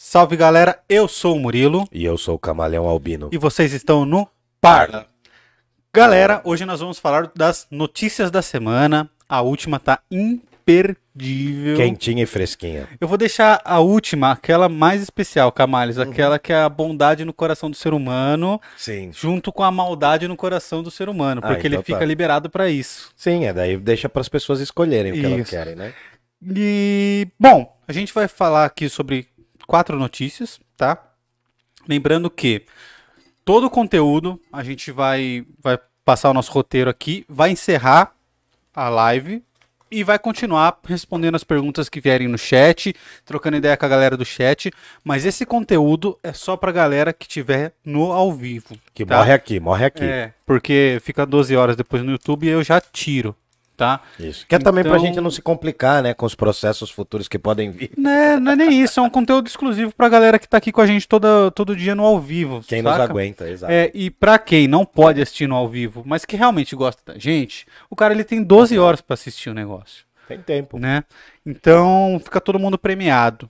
Salve galera, eu sou o Murilo E eu sou o Camaleão Albino. e vocês estão no Parla. Galera, hoje nós vamos falar das notícias da semana. A última tá imperdível. Quentinha e fresquinha. Eu vou deixar a última, aquela mais especial, Camales, Uhum. aquela que é a bondade no coração do ser humano, Sim. junto com a maldade no coração do ser humano, Ah, porque ele então tá. fica liberado pra isso. Sim, é daí deixa para as pessoas escolherem o que elas Isso. querem, né? E, bom, a gente vai falar aqui sobre quatro notícias, tá? Lembrando que todo o conteúdo, a gente vai, vai passar o nosso roteiro aqui, vai encerrar a live e vai continuar respondendo as perguntas que vierem no chat, trocando ideia com a galera do chat, mas esse conteúdo é só pra galera que tiver no ao vivo. Que tá? morre aqui, morre aqui. É, porque fica 12 horas depois no YouTube e eu já tiro, tá? Isso. Que é também pra Então- gente não se complicar, né? Com os processos futuros que podem vir. Não é, não é nem isso, é um conteúdo exclusivo pra galera que tá aqui com a gente toda, todo dia no ao vivo. Quem nos saca? aguenta, exato. É, e pra quem não pode assistir no ao vivo, mas que realmente gosta da gente, o cara ele tem 12 horas pra assistir o negócio, Tem tempo. né? Então fica todo mundo premiado.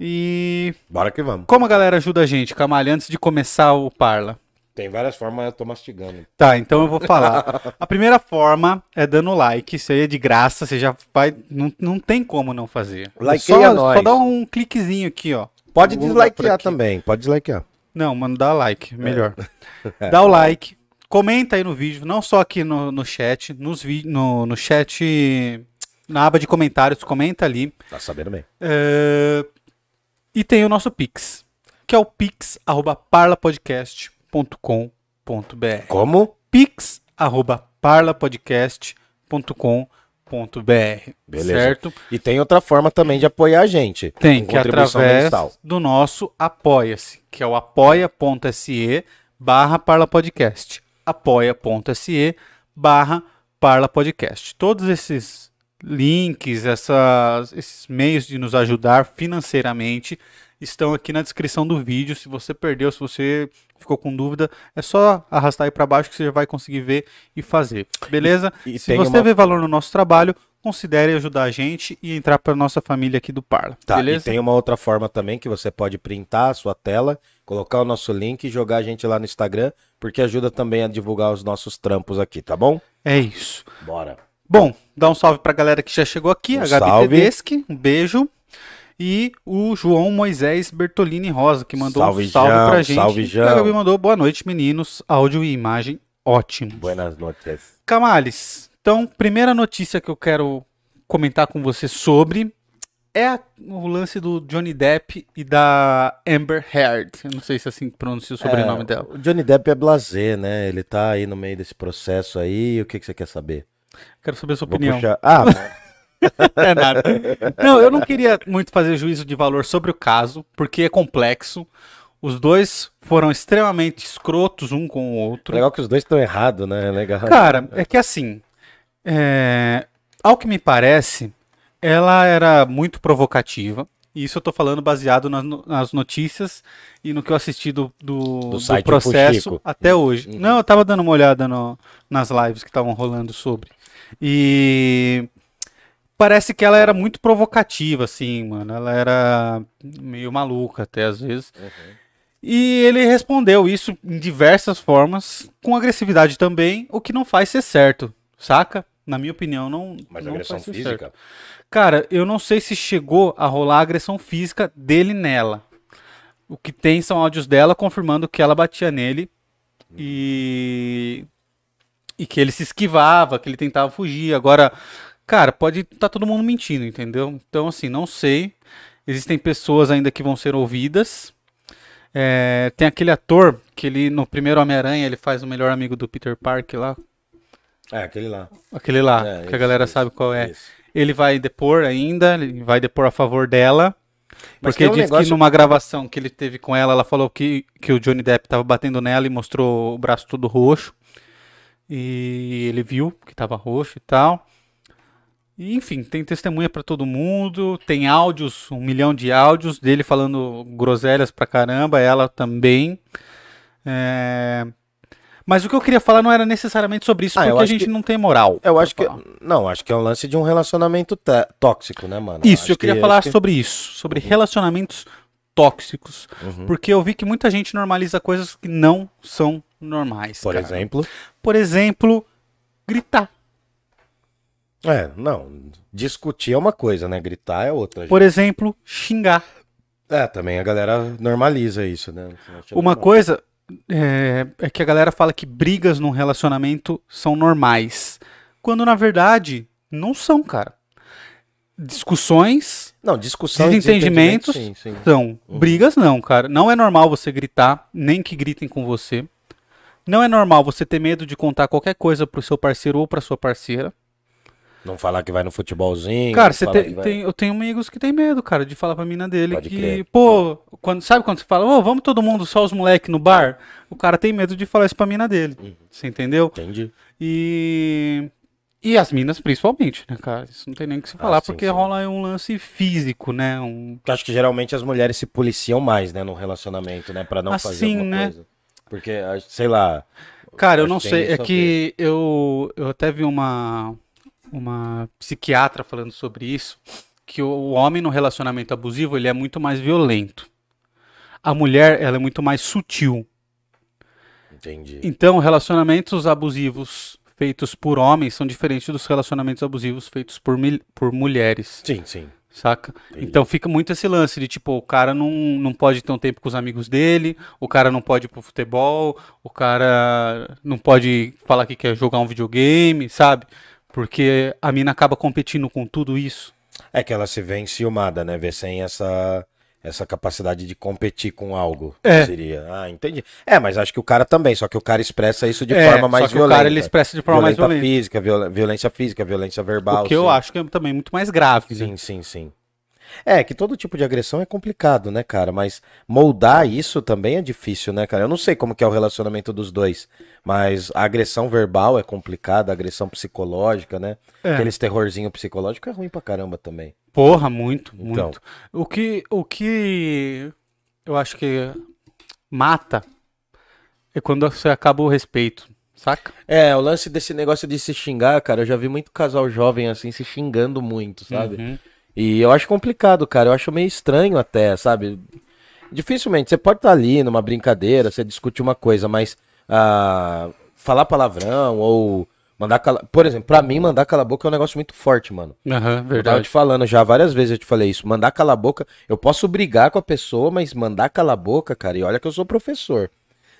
E Bora que vamos. como a galera ajuda a gente, Camalha, antes de começar o Parla? Tem várias formas, eu tô mastigando. Tá, então eu vou falar. A primeira forma é dando like, isso aí é de graça, você já vai. Não, não tem como não fazer. Likeia só, nós. só dá um cliquezinho aqui, ó. Pode aqui. também, pode dislikear. Não, mano, dá like, melhor. É. Dá o like, comenta aí no vídeo, não só aqui no, no chat, nos vi- no, no chat, na aba de comentários, comenta ali. Tá sabendo bem. É, E tem o nosso Pix, que é o pix.parlapodcast.com.br. Como? pix.parlapodcast.com.br. Beleza. Certo? E tem outra forma também de apoiar a gente. Tem, que é contribuição através mensal. do nosso Apoia-se, que é o apoia.se barra parlapodcast. apoia.se barra parlapodcast. Todos esses links, essas, esses meios de nos ajudar financeiramente estão aqui na descrição do vídeo. Se você perdeu, se você ficou com dúvida, é só arrastar aí para baixo que você já vai conseguir ver e fazer. Beleza? E- e se você uma- vê valor no nosso trabalho, considere ajudar a gente e entrar para nossa família aqui do Parla. Tá, beleza? e tem uma outra forma também que você pode printar a sua tela, colocar o nosso link e jogar a gente lá no Instagram, porque ajuda também a divulgar os nossos trampos aqui, tá bom? É isso. Bora. Bom, dá um salve pra galera que já chegou aqui, Um a Gabi salve. Tedeschi, um beijo. E o João Moisés Bertolini Rosa, que mandou Salve, um salve João, pra gente. salve, E João. a Gabi mandou boa noite, meninos. Áudio e imagem ótimo. Buenas noches. Camales, então, primeira notícia que eu quero comentar com você sobre é o lance do Johnny Depp e da Amber Heard. Eu não sei se é assim que pronuncia o sobrenome É, dela. O Johnny Depp é blazer, né? Ele tá aí no meio desse processo aí. O que, que você quer saber? Quero saber a sua Vou opinião. puxar. Ah, É nada. Não, eu não queria muito fazer juízo de valor sobre o caso, porque é complexo. Os dois foram extremamente escrotos um com o outro. legal que os dois estão errados, né? É Legal. Cara, é que assim, é, ao que me parece, ela era muito provocativa. E isso eu tô falando baseado nas, no- nas notícias e no que eu assisti do, do, do site processo até hoje. Não, eu tava dando uma olhada no- nas lives que estavam rolando sobre. E parece que ela era muito provocativa, assim, mano. Ela era meio maluca até às vezes. E ele respondeu isso em diversas formas, com agressividade também, o que não faz ser certo, saca? Na minha opinião, não. Mas não agressão física? certo. Cara, eu não sei se chegou a rolar agressão física dele nela. O que tem são áudios dela confirmando que ela batia nele e. E que ele se esquivava, que ele tentava fugir. Agora, cara, pode estar tá todo mundo mentindo, entendeu? Então, assim, não sei. Existem pessoas ainda que vão ser ouvidas. É, tem aquele ator que ele, no primeiro Homem-Aranha, ele faz o melhor amigo do Peter Parker lá. É, aquele lá. Aquele lá, É, que a isso, galera isso, sabe qual é. isso. Ele vai depor ainda, ele vai depor a favor dela. Mas Porque um diz que negócio- numa gravação que ele teve com ela, ela falou que, que o Johnny Depp tava batendo nela e mostrou o braço todo roxo. E ele viu que tava roxo e tal. Enfim, tem testemunha pra todo mundo, tem áudios, um milhão de áudios dele falando groselhas pra caramba, ela também. É, Mas o que eu queria falar não era necessariamente sobre isso, Ah, porque a gente que- não tem moral. Eu acho que. Não, acho que é um lance de um relacionamento tóxico, né, mano? Isso, Acho eu queria que- falar que- sobre isso, sobre relacionamentos tóxicos. Uhum. Porque eu vi que muita gente normaliza coisas que não são normais. Por cara. exemplo. Por exemplo, gritar. É, não. Discutir é uma coisa, né? Gritar é outra. Por exemplo, xingar. É, também a galera normaliza isso, né? Uma normal. coisa é, é que a galera fala que brigas num relacionamento são normais. Quando na verdade não são, cara. Discussões Não, discussão Desentendimentos Sim, sim. são. Brigas não, cara. Não é normal você gritar, nem que gritem com você. Não é normal você ter medo de contar qualquer coisa pro seu parceiro ou pra sua parceira. Não falar que vai no futebolzinho. Cara, você tem, que vai- tem- eu tenho amigos que tem medo, cara, de falar pra mina dele Pode que, crer. pô, quando, sabe quando você fala, ô, vamos todo mundo, só os moleques no bar? O cara tem medo de falar isso pra mina dele. Uhum. Você entendeu? Entendi. E. E as minas principalmente, né, cara? Isso não tem nem o que se falar, Ah, sim, porque sim. rola um lance físico, né? Um... Porque acho que geralmente as mulheres se policiam mais, né, no relacionamento, né, Pra não fazer Assim, alguma né? coisa. Porque, acho- sei lá. Cara, eu não que sei. É a que eu, eu até vi uma, uma psiquiatra falando sobre isso, que o, homem no relacionamento abusivo, ele é muito mais violento. A mulher, ela é muito mais sutil. Entendi. Então, relacionamentos abusivos feitos por homens são diferentes dos relacionamentos abusivos feitos por, por mulheres, Sim, sim. saca? Entendi. Então fica muito esse lance de tipo, o cara não, não pode ter um tempo com os amigos dele, o cara não pode ir pro futebol, o cara não pode falar que quer jogar um videogame, sabe? Porque a mina acaba competindo com tudo isso. É que ela se vê enciumada, né? Vê sem essa, essa capacidade de competir com algo. É. Seria. Ah, entendi. É, mas acho que o cara também, só que o cara expressa isso de É, forma mais só que violenta. o cara ele expressa de forma mais Violenta violenta. física, viol- violência física, violência verbal. O que eu sim. acho que é também muito mais grave. né? Sim, sim, sim. É, que todo tipo de agressão é complicado, né, cara? Mas moldar isso também é difícil, né, cara? Eu não sei como que é o relacionamento dos dois, mas a agressão verbal é complicada, a agressão psicológica, né? É. Aqueles terrorzinho psicológico é ruim pra caramba também. Porra, muito, Então. muito. O que, o que eu acho que mata é quando você acaba o respeito, saca? É, o lance desse negócio de se xingar, cara, eu já vi muito casal jovem assim se xingando muito, sabe? Uhum. E eu acho complicado, cara. Eu acho meio estranho até, sabe? Dificilmente. Você pode estar ali numa brincadeira, você discute uma coisa, mas ah, falar palavrão ou mandar cala... Por exemplo, pra mim, mandar cala a boca é um negócio muito forte, mano. Aham, Eu tava te verdade. falando já várias vezes, eu te falei isso. Mandar cala a boca, eu posso brigar com a pessoa, mas mandar cala a boca, cara, e olha que eu sou professor.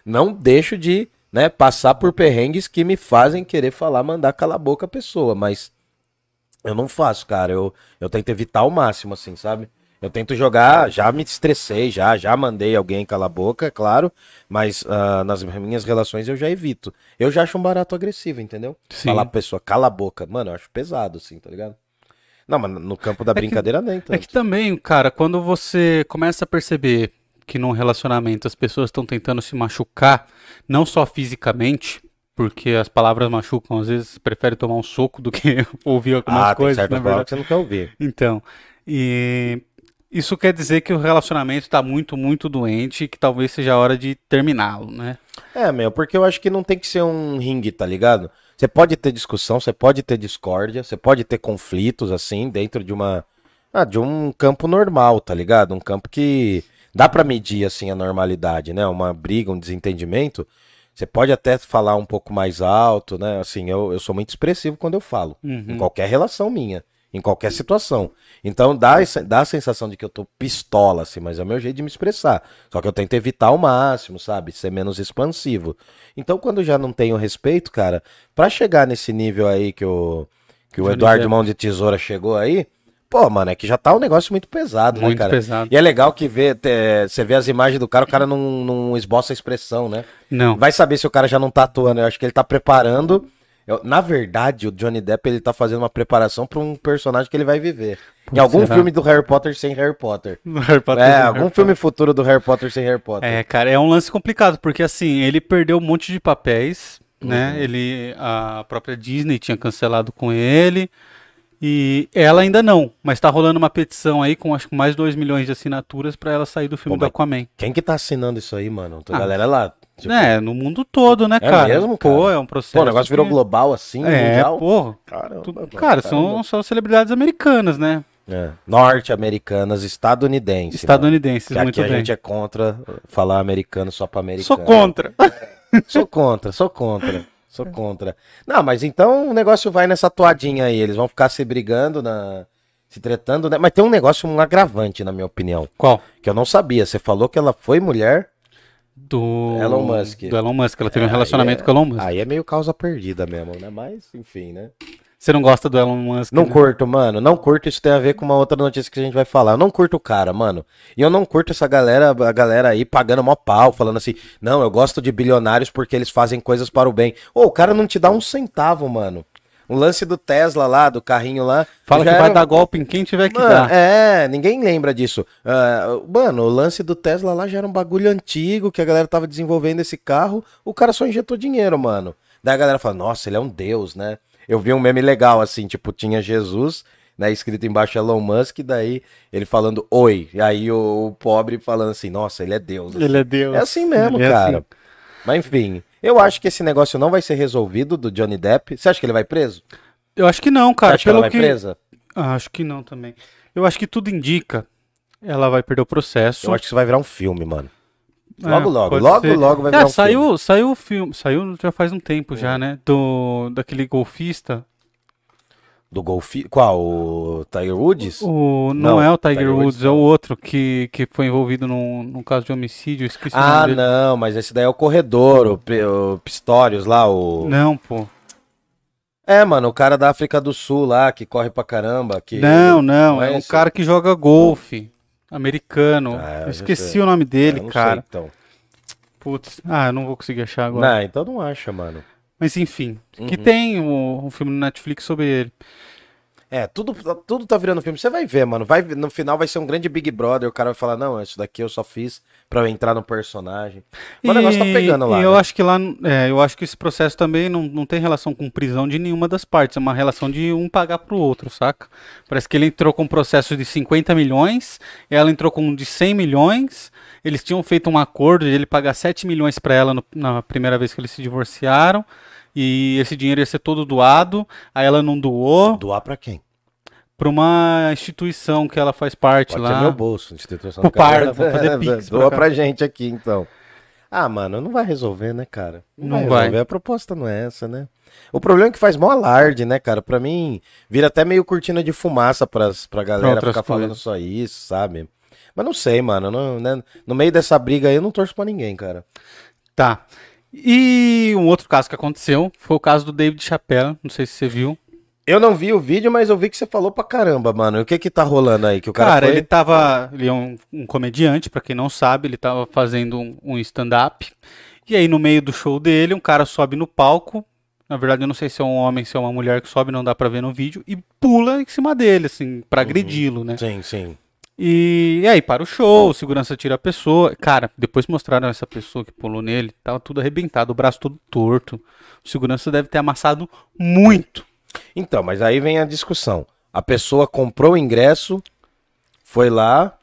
Não deixo de, né, passar por perrengues que me fazem querer falar, mandar cala a boca a pessoa, mas eu não faço, cara. Eu, eu tento evitar ao máximo, assim, sabe? Eu tento jogar, já me estressei, já, já mandei alguém calar a boca, é claro, mas ah, nas minhas relações eu já evito. Eu já acho um barato agressivo, entendeu? Sim. Falar pra pessoa, cala a boca. Mano, eu acho pesado, assim, tá ligado? Não, mas no campo da que- brincadeira nem tanto. É que também, cara, quando você começa a perceber que num relacionamento as pessoas estão tentando se machucar, não só fisicamente, porque as palavras machucam, às vezes prefere tomar um soco do que ouvir algumas ah, tem coisas, certas na verdade. que você não quer ouvir. Então, e isso quer dizer que o relacionamento está muito, muito doente e que talvez seja a hora de terminá-lo, né? É, meu, porque eu acho que não tem que ser um ringue, tá ligado? Você pode ter discussão, você pode ter discórdia, você pode ter conflitos, assim, dentro de uma. Ah, de um campo normal, tá ligado? Um campo que dá pra medir, assim, a normalidade, né? Uma briga, um desentendimento. Você pode até falar um pouco mais alto, né? Assim, eu, eu sou muito expressivo quando eu falo. Em qualquer relação minha. Em qualquer situação. Então dá, essa- dá a sensação de que eu tô pistola, assim, mas é o meu jeito de me expressar. Só que eu tento evitar ao máximo, sabe? Ser menos expansivo. Então, quando já não tenho respeito, cara, pra chegar nesse nível aí que o, que o Eduardo. Mão de Tesoura chegou aí, pô, mano, é que já tá um negócio muito pesado, né, Muito cara? pesado. E é legal que vê, te- você vê as imagens do cara, o cara não, não esboça a expressão, né? Não. Vai saber se o cara já não tá atuando. Eu acho que ele tá preparando. eu- na verdade, o Johnny Depp ele tá fazendo uma preparação pra um personagem que ele vai viver. em Putz, algum será? filme do Harry Potter sem Harry Potter. No Harry Potter, É, algum Harry filme futuro do Harry Potter sem Harry Potter. É, cara, é um lance complicado, porque assim, ele perdeu um monte de papéis, né? Uhum. Ele, a própria Disney tinha cancelado com ele, e ela ainda não, mas tá rolando uma petição aí com acho que mais 2 milhões de assinaturas pra ela sair do filme Pô, do Aquaman. Quem que tá assinando isso aí, mano? A Ah. galera lá. tipo, É, no mundo todo, né, É cara? mesmo, Pô, cara? é um processo. Pô, o negócio virou que- global assim, É, mundial. porra. Caramba, Tu- Cara, caramba. são, são celebridades americanas, né? É. Norte-americanas, estadunidenses. Estadunidenses, mano. Que muito aqui a bem. gente é contra falar americano só pra americano. Sou contra. Sou contra, sou contra. Sou contra. Não, mas então o negócio vai nessa toadinha aí. Eles vão ficar se brigando, na... se tretando, né? Mas tem um negócio, um agravante, na minha opinião, Qual? que eu não sabia. Você falou que ela foi mulher. Do Elon Musk. Do Elon Musk. Ela teve um Aí relacionamento é- com o Elon Musk. Aí é meio causa perdida mesmo, né? Mas, enfim, né? Você não gosta do Elon Musk? Não né? curto, mano. Não curto. Isso tem a ver com uma outra notícia que a gente vai falar. Eu não curto o cara, mano. E eu não curto essa galera, a galera aí pagando mó pau, falando assim: não, eu gosto de bilionários porque eles fazem coisas para o bem. Ô, o cara não te dá um centavo, mano. O lance do Tesla lá, do carrinho lá. Fala que vai era- dar golpe em quem tiver que Mano, dar. é, ninguém lembra disso. Ah, mano, o lance do Tesla lá já era um bagulho antigo que a galera tava desenvolvendo esse carro. O cara só injetou dinheiro, mano. Daí a galera fala, nossa, ele é um deus, né? Eu vi um meme legal assim, tipo, tinha Jesus, né, escrito embaixo Elon Musk, daí ele falando oi. E aí o, o pobre falando assim, nossa, ele é deus. assim. Ele é Deus. É assim mesmo, é cara. assim. Mas enfim, eu acho que esse negócio não vai ser resolvido do Johnny Depp. Você acha que ele vai preso? Eu acho que não, Você cara. acha que ela Pelo vai que... presa? Ah, acho que não também. Eu acho que tudo indica. Ela vai perder o processo. Eu acho que isso vai virar um filme, mano. É, Logo, logo, logo, ser. logo vai É, virar um saiu, filme. saiu o filme. Saiu já faz um tempo já, né? Do, daquele golfista. Do golfe... Qual? O Tiger Woods? O, não, Não, é o Tiger, Tiger Woods, Woods é o outro que, que foi envolvido num, num caso de homicídio. Esqueci Ah, não, mas esse daí é o corredor, o, o Pistorius lá, o... Não, pô. É, mano, o cara da África do Sul lá, que corre pra caramba. Que... Não, não. não é é um esse? cara que joga golfe. Americano. Ah, eu esqueci sei. o nome dele, não cara. sei, então. Putz. Ah, eu não vou conseguir achar agora. Não, então não acha, mano. Mas enfim. Que Uhum. tem um, um filme no Netflix sobre ele. É, tudo, tudo tá virando filme. Você vai ver, mano. Vai, no final vai ser um grande Big Brother. O cara vai falar, não, isso daqui eu só fiz pra eu entrar no personagem. Mas o negócio tá pegando lá. E eu né? acho que lá, é, eu acho que esse processo também não, não tem relação com prisão de nenhuma das partes, é uma relação de um pagar pro outro, saca? Parece que ele entrou com um processo de 50 milhões, ela entrou com um de 100 milhões, eles tinham feito um acordo de ele pagar 7 milhões pra ela no- na primeira vez que eles se divorciaram, e esse dinheiro ia ser todo doado, aí ela não doou Doar pra quem? pra uma instituição que ela faz parte Pode lá. ser meu bolso. Instituição Pro do cara. Vou fazer pix pra Doa cá. pra gente aqui, então. Ah, mano, não vai resolver, né, cara? Não vai vai. resolver. A proposta não é essa, né? O problema é que faz mó alarde, né, cara? Pra mim, vira até meio cortina de fumaça pras, pra galera outras ficar falando coisas. só isso, sabe? Mas não sei, mano. não- né? No meio dessa briga aí, eu não torço pra ninguém, cara. Tá. E um outro caso que aconteceu foi o caso do David Chappelle, não sei se você viu. Eu não vi o vídeo, mas eu vi que você falou pra caramba, mano. O que que tá rolando aí? Que o cara, Cara, foi... ele tava. Ele é um, um comediante, pra quem não sabe, ele tava fazendo um, um stand-up. E aí, no meio do show dele, um cara sobe no palco. Na verdade, eu não sei se é um homem, se é uma mulher que sobe, não dá pra ver no vídeo. E pula em cima dele, assim, pra agredi-lo, né? Sim, sim. E, e aí, para o show, o segurança tira a pessoa. Cara, depois mostraram essa pessoa que pulou nele, tava tudo arrebentado, o braço todo torto. O segurança deve ter amassado muito. Então, mas aí vem a discussão. A pessoa comprou o ingresso, foi lá,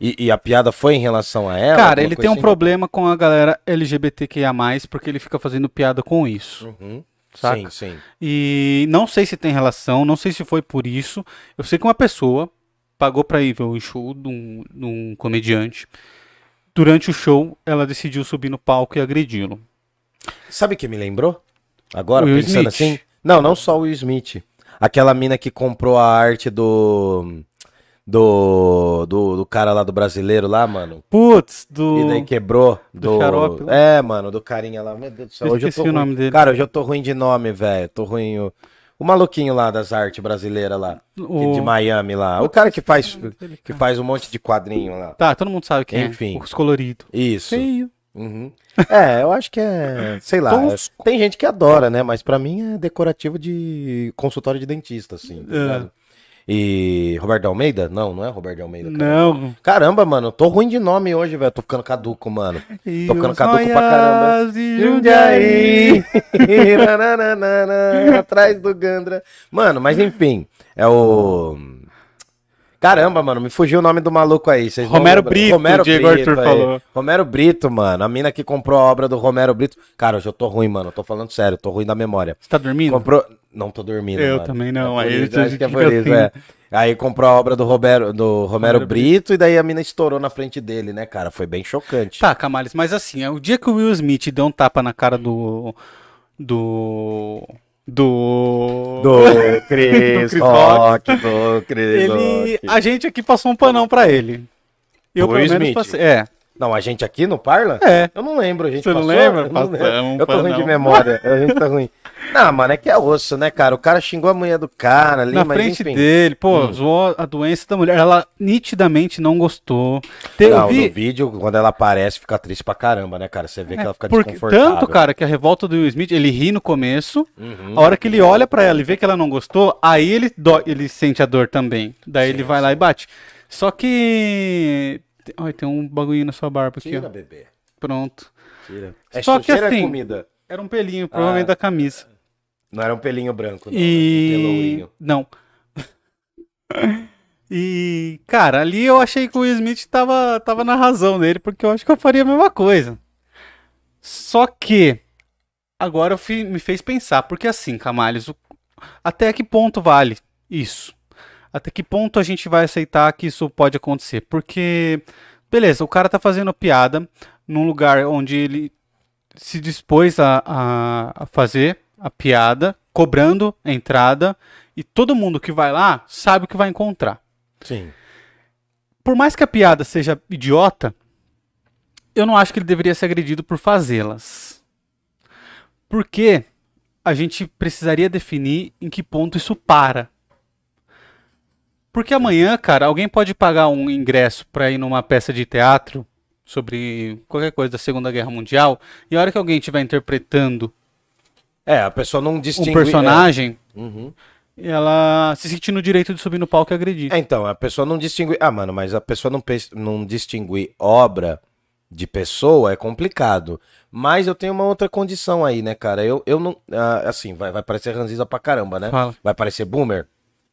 e, e a piada foi em relação a ela? Cara, ele tem um assim? problema com a galera LGBTQIA+, porque ele fica fazendo piada com isso. Uhum. Saca? Sim, sim. E não sei se tem relação, não sei se foi por isso. Eu sei que uma pessoa pagou pra ir ver o show de um, de um comediante. Durante o show, ela decidiu subir no palco e agredi-lo. Sabe o que me lembrou? Agora, Will pensando Smith. assim. Não, não só o Will Smith. Aquela mina que comprou a arte do. Do, do, do cara lá do brasileiro lá, mano. Putz, E do... daí quebrou. do Do, xarope lá. É, mano, do carinha lá. Meu Deus do céu. Eu Hoje eu tô o ruim. nome dele. Cara, hoje eu tô ruim de nome, velho. Tô ruim. O, o maluquinho lá das artes brasileiras lá. O- De Miami lá. O cara que faz, que faz um monte de quadrinho lá. Tá, todo mundo sabe quem Enfim. é. Os coloridos. Isso. Feio. Uhum. É, eu acho que é. Sei lá. é- Tosco. tem gente que adora, né? Mas pra mim é decorativo de consultório de dentista, assim. tá É. E. Roberto Almeida? Não, não é Roberto Almeida. cara. Não. Caramba, mano, tô ruim de nome hoje, velho. Tô ficando caduco, mano. E Tô ficando caduco pra caramba. De Jundiaí. Atrás do Gandra. Mano, mas enfim. É o. Caramba, mano, me fugiu o nome do maluco aí. vocês Romero lembrar. Brito, Romero o Diego Brito Arthur aí. falou. Romero Brito, mano. A mina que comprou a obra do Romero Brito. Cara, hoje eu tô ruim, mano. eu Tô falando sério, tô ruim da memória. Você tá dormindo? Comprou. Não tô dormindo. Eu mano. também não, É aí isso, acho que é por isso, assim. é. Aí comprou a obra do, Roberto, do Romero Romero Brito e daí a mina estourou na frente dele, né, cara? Foi bem chocante. Tá, Camales, mas assim, é o dia que o Will Smith deu um tapa na cara do. Do. Do. Do Chris Chris Rock, do Chris Ele. Rock. A gente aqui passou um panão pra ele. Eu, Do pelo menos, Smith? passei. É. Não, a gente aqui no Parla? É. Eu não lembro, a gente Você não passou? lembra? Eu, não lembro. eu tô ruim de não. memória, a gente tá ruim. Não, mano, é que é osso, né, cara? O cara xingou a mulher do cara ali, Na mas frente enfim. dele, pô, Hum. zoou a doença da mulher. Ela nitidamente não gostou. Te- Não, no vídeo, quando ela aparece, fica triste pra caramba, né, cara? Você vê que É, ela fica porque desconfortável. tanto, cara, que a revolta do Will Smith, ele ri no começo, Uhum. a hora que ele olha pra ela e vê que ela não gostou, aí ele, dó- ele sente a dor também. Daí ele vai lá e bate. Só que. Ai, tem um bagulhinho na sua barba aqui, Tira, ó. bebê. Pronto. Tira. É Só que a assim- comida. Era um pelinho, provavelmente da camisa. Não era um pelinho branco, não. E. Um pelourinho. Não. E, cara, ali eu achei que o Will Smith tava, tava na razão dele, porque eu acho que eu faria a mesma coisa. Só que, agora fi- me fez pensar, porque assim, Camales, o- até que ponto vale isso? Até que ponto a gente vai aceitar que isso pode acontecer? Porque, beleza, o cara tá fazendo piada num lugar onde ele se dispôs a, a, a fazer a piada, cobrando a entrada, e todo mundo que vai lá sabe o que vai encontrar. Sim. Por mais que a piada seja idiota, eu não acho que ele deveria ser agredido por fazê-las. Porque a gente precisaria definir em que ponto isso para. Porque amanhã, cara, alguém pode pagar um ingresso para ir numa peça de teatro sobre qualquer coisa da Segunda Guerra Mundial, e a hora que alguém estiver interpretando É, a pessoa não um distingue... personagem, é. Uhum. ela se sentir no direito de subir no palco e agredir. É, então, a pessoa não distingue... Ah, mano, mas a pessoa não, pe- não distinguir obra de pessoa é complicado. Mas eu tenho uma outra condição aí, né, cara? Eu, eu não... ah, assim, vai, vai parecer ranziza pra caramba, né? Fala. Vai parecer boomer.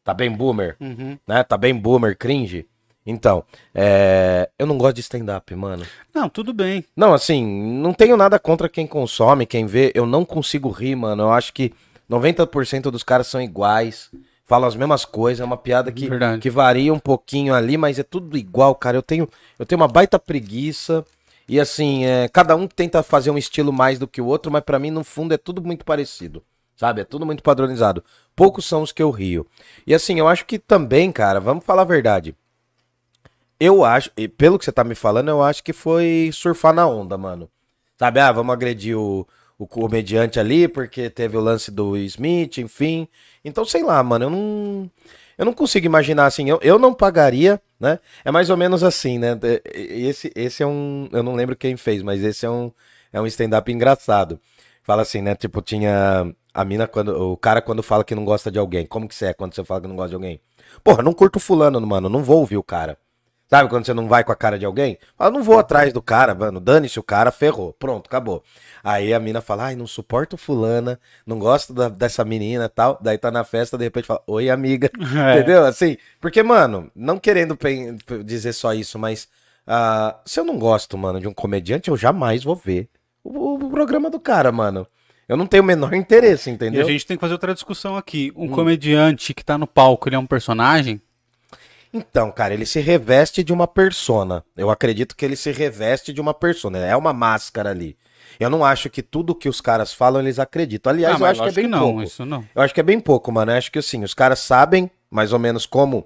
Tá bem boomer, Uhum. né? Tá bem boomer, cringe. Então, é... eu não gosto de stand-up, mano. Não, tudo bem. Não, assim, não tenho nada contra quem consome, quem vê. Eu não consigo rir, mano. Eu acho que 90% dos caras são iguais. Falam as mesmas coisas. É uma piada que, Verdade. que varia um pouquinho ali, mas é tudo igual, cara. Eu tenho, eu tenho uma baita preguiça. E assim, é, cada um tenta fazer um estilo mais do que o outro, mas pra mim, no fundo, é tudo muito parecido. Sabe? É tudo muito padronizado. Poucos são os que eu rio. E assim, eu acho que também, cara, vamos falar a verdade. Eu acho, e pelo que você tá me falando, eu acho que foi surfar na onda, mano. Sabe, ah, vamos agredir o, o comediante ali, porque teve o lance do Smith, enfim. Então, sei lá, mano, eu não. Eu não consigo imaginar assim, eu, eu não pagaria, né? É mais ou menos assim, né? E- Esse, esse é um. Eu não lembro quem fez, mas esse é um, é um stand-up engraçado. Fala assim, né? Tipo, tinha. A mina, quando. O cara, quando fala que não gosta de alguém. Como que você é quando você fala que não gosta de alguém? Porra, não curto fulano, mano. Não vou ouvir o cara. Sabe quando você não vai com a cara de alguém? Fala, não vou atrás do cara, mano. Dane-se o cara, ferrou. Pronto, acabou. Aí a mina fala, ai, não suporto fulana, não gosto da- dessa menina e tal. Daí tá na festa, de repente fala, oi, amiga. É. Entendeu? Assim, porque, mano, não querendo dizer só isso, mas ah, se eu não gosto, mano, de um comediante, eu jamais vou ver o, o programa do cara, mano. Eu não tenho o menor interesse, E a entendeu? gente tem que fazer outra discussão aqui. Um Hum. comediante que tá no palco, ele é um personagem? Então, cara, ele se reveste de uma persona. Eu acredito que ele se reveste de uma persona. É uma máscara ali. Eu não acho que tudo que os caras falam eles acreditam. Aliás, ah, eu acho que é bem não, pouco. isso não. Eu acho que é bem pouco, mano. Eu acho que assim, os caras sabem mais ou menos como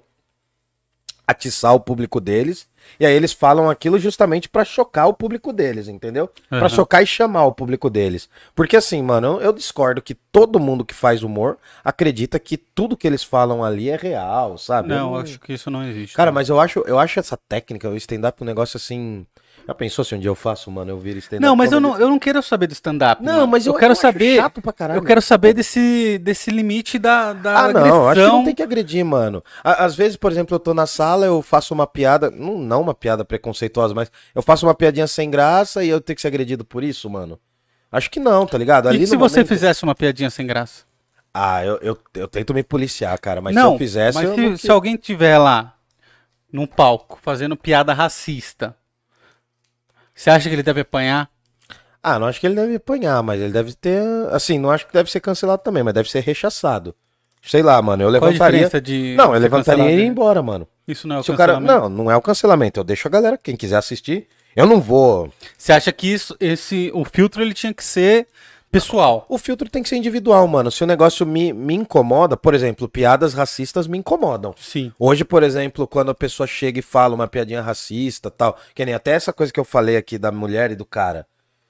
atiçar o público deles. E aí eles falam aquilo justamente pra chocar o público deles, entendeu? Pra Aham. chocar e chamar o público deles. Porque assim, mano, eu, eu discordo que todo mundo que faz humor acredita que tudo que eles falam ali é real, sabe? Eu Não, acho que isso não existe. Cara, mas eu acho, eu acho essa técnica, o stand-up, um negócio assim. Já pensou se um dia eu faço, mano? Eu viro stand-up. Não, mas eu não, eu não quero saber do stand-up. Não, mano. mas eu, eu quero eu saber. chato pra caralho. Eu quero saber desse, desse limite da, da Ah, não, acho que não tem que agredir, mano. Às vezes, por exemplo, eu tô na sala, eu faço uma piada, não, não uma piada preconceituosa, mas eu faço uma piadinha sem graça e eu tenho que ser agredido por isso, mano. Acho que não, tá ligado? E Ali se no você momento- fizesse uma piadinha sem graça? Ah, eu, eu, eu tento me policiar, cara, mas não, se eu fizesse, mas se, não... se alguém tiver lá num palco fazendo piada racista, você acha que ele deve apanhar? Ah, não acho que ele deve apanhar, mas ele deve ter. Assim, não acho que deve ser cancelado também, mas deve ser rechaçado. Sei lá, mano, eu Qual a levantaria. de. Não, eu levantaria e iria né? embora, mano. Isso não é o Se o cara. cancelamento. Não, não é o cancelamento. Eu deixo a galera, quem quiser assistir. Eu não vou. Você acha que isso, esse, o filtro ele tinha que ser pessoal? O filtro tem que ser individual, mano. Se o negócio me, me incomoda, por exemplo, piadas racistas me incomodam. Sim. Hoje, por exemplo, quando a pessoa chega e fala uma piadinha racista tal, que nem até essa coisa que eu falei aqui da mulher e do cara.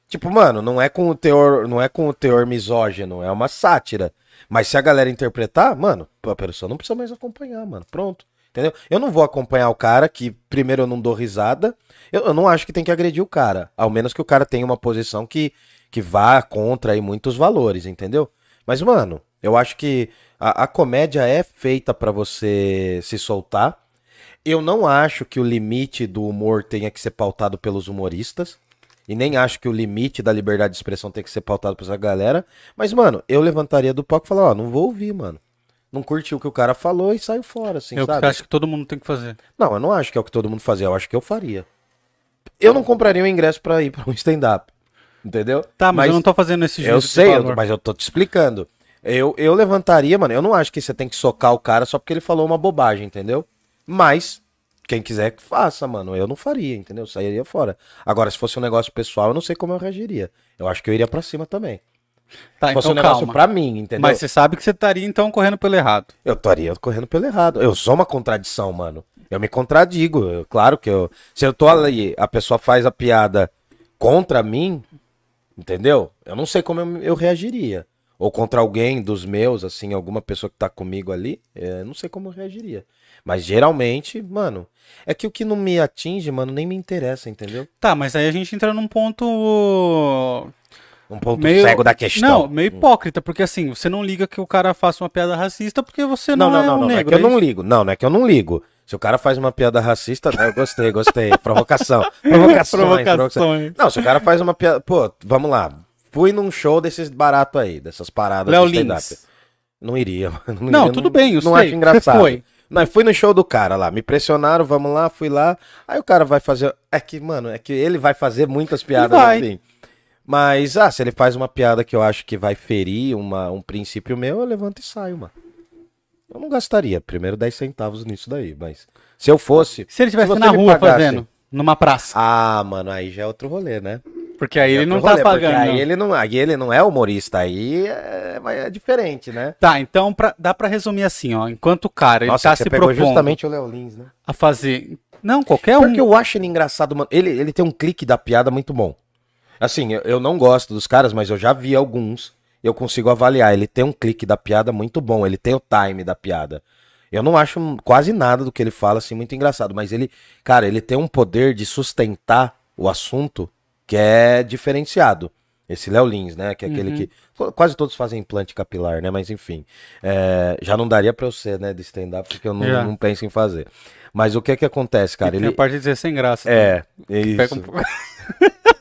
Tipo, mano, não é com o teor, não é com o teor misógino, é uma sátira. Mas se a galera interpretar, mano, a pessoa não precisa mais acompanhar, mano. Pronto. Entendeu? Eu não vou acompanhar o cara que, primeiro, eu não dou risada. Eu, eu não acho que tem que agredir o cara. Ao menos que o cara tenha uma posição que, que vá contra aí muitos valores, entendeu? Mas, mano, eu acho que a, a comédia é feita pra você se soltar. Eu não acho que o limite do humor tenha que ser pautado pelos humoristas. E nem acho que o limite da liberdade de expressão tem que ser pautado por essa galera. Mas, mano, eu levantaria do palco e falar, ó, não vou ouvir, mano. Não curti o que o cara falou e saiu fora, assim, eu sabe? acho que todo mundo tem que fazer. Não, eu não acho que é o que todo mundo fazia, eu acho que eu faria. Eu não compraria um ingresso pra ir pra um stand-up. Entendeu? Tá, mas, eu não tô fazendo esse Eu juízo de sei, eu- mas eu tô te explicando. Eu, eu levantaria, mano. Eu não acho que você tem que socar o cara só porque ele falou uma bobagem, entendeu? Mas, quem quiser que faça, mano. Eu não faria, entendeu? Eu sairia fora. Agora, se fosse um negócio pessoal, eu não sei como eu reagiria. Eu acho que eu iria pra cima também. Tá, se fosse então um negócio calma. pra mim, entendeu? Mas você sabe que você estaria então correndo pelo errado. Eu estaria correndo pelo errado. Eu sou uma contradição, mano. Eu me contradigo. Eu- claro que eu. Se eu tô ali, a pessoa faz a piada contra mim, entendeu? Eu não sei como eu, eu reagiria. Ou contra alguém dos meus, assim, alguma pessoa que tá comigo ali, é, não sei como eu reagiria. Mas geralmente, mano, é que o que não me atinge, mano, nem me interessa, entendeu? Tá, mas aí a gente entra num ponto Um ponto meio cego da questão. Não, meio hipócrita, porque assim, você não liga que o cara faça uma piada racista porque você não, Não, não, é não, um não, não é negro. que eu é não ligo. Não, não é que eu não ligo. Se o cara faz uma piada racista, né, eu gostei, gostei. Provocação. Provocações, provocações. Provocações. Não, se o cara faz uma piada. Pô, vamos lá. Fui num show desses barato aí, dessas paradas Léo de stand-up. Não iria, mano. Não, iria, tudo bem, eu não sei. acho engraçado. Foi. Não, fui no show do cara lá, me pressionaram, vamos lá, fui lá. Aí o cara vai fazer. É que, mano, é que ele vai fazer muitas piadas assim. Mas, ah, se ele faz uma piada que eu acho que vai ferir uma, um princípio meu, eu levanto e saio, mano. Eu não gastaria primeiro 10 centavos nisso daí, mas se eu fosse. Se ele estivesse na rua pagasse- fazendo, numa praça. Ah, mano, aí já é outro rolê, né? Porque aí ele É não outro tá rolê, porque pagando. Aí ele não, aí ele não é humorista, aí é, é diferente, né? Tá, então pra- dá pra resumir assim, ó. Enquanto o cara ele Nossa, tá você se propondo justamente o Léo Lins, né? a fazer. Não, qualquer um. Porque eu acho ele engraçado, mano. Ele, ele tem um clique da piada muito bom. Assim, eu, eu não gosto dos caras, mas eu já vi alguns. Eu consigo avaliar. Ele tem um clique da piada muito bom. Ele tem o time da piada. Eu não acho quase nada do que ele fala assim muito engraçado, mas ele, cara, ele tem um poder de sustentar o assunto que é diferenciado. Esse Léo Lins, né? Que é aquele que. qu- Quase todos fazem implante capilar, né? Mas enfim. é, já não daria pra eu ser, né? De stand-up, porque eu não, Já. não penso em fazer. Mas o que é que acontece, cara? Tem Ele, a parte de dizer sem graça. é, Pega isso. um pouco-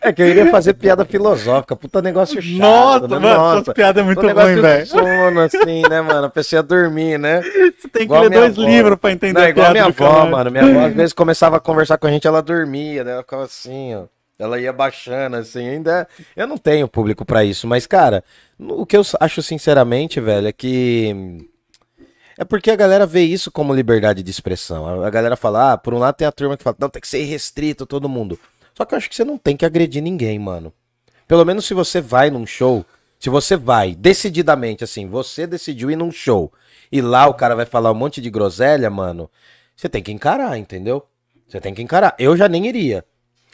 É que eu iria fazer piada filosófica, puta negócio chato. Nossa, né? mano, essa piada é muito ruim, velho. sono, assim, né, mano? A pessoa ia dormir, né? Você tem que Igual ler minha dois avó. livros pra entender Não, a igual piada minha do avó, mano. Minha avó, às vezes, começava a conversar com a gente, ela dormia, né? Ela ficava assim, ó. Ela ia baixando, assim, ainda. Eu não tenho público pra isso, mas, cara, o que eu acho sinceramente, velho, é que. É porque a galera vê isso como liberdade de expressão. A galera fala, ah, por um lado tem a turma que fala, não, tem que ser restrito todo mundo. Só que eu acho que você não tem que agredir ninguém, mano. Pelo menos se você vai num show, se você vai decididamente, assim, você decidiu ir num show e lá o cara vai falar um monte de groselha, mano, você tem que encarar, entendeu? Você tem que encarar. Eu já nem iria.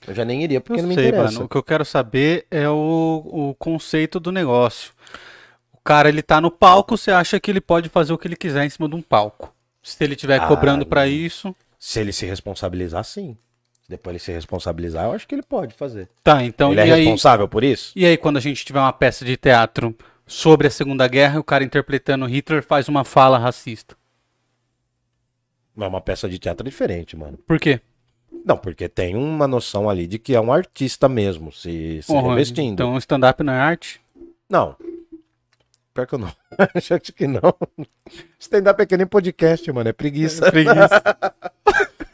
Eu já nem iria porque Eu não me sei, interessa. mano. O que eu quero saber é o, o conceito do negócio. O cara, ele tá no palco, você acha que ele pode fazer o que ele quiser em cima de um palco. Se ele estiver Ah, cobrando pra não. isso. Se ele se responsabilizar, sim. Depois ele se responsabilizar, eu acho que ele pode fazer. Tá, então ele é aí? responsável por isso? E aí, quando a gente tiver uma peça de teatro sobre a Segunda Guerra, o cara interpretando Hitler faz uma fala racista. É uma peça de teatro diferente, mano. Por quê? Não, porque tem uma noção ali de que é um artista mesmo, se, se Porra, revestindo. Então, stand-up não é arte? Não. Pior que eu não. Acho que não. Stand-up é que nem podcast, mano. É preguiça. Preguiça.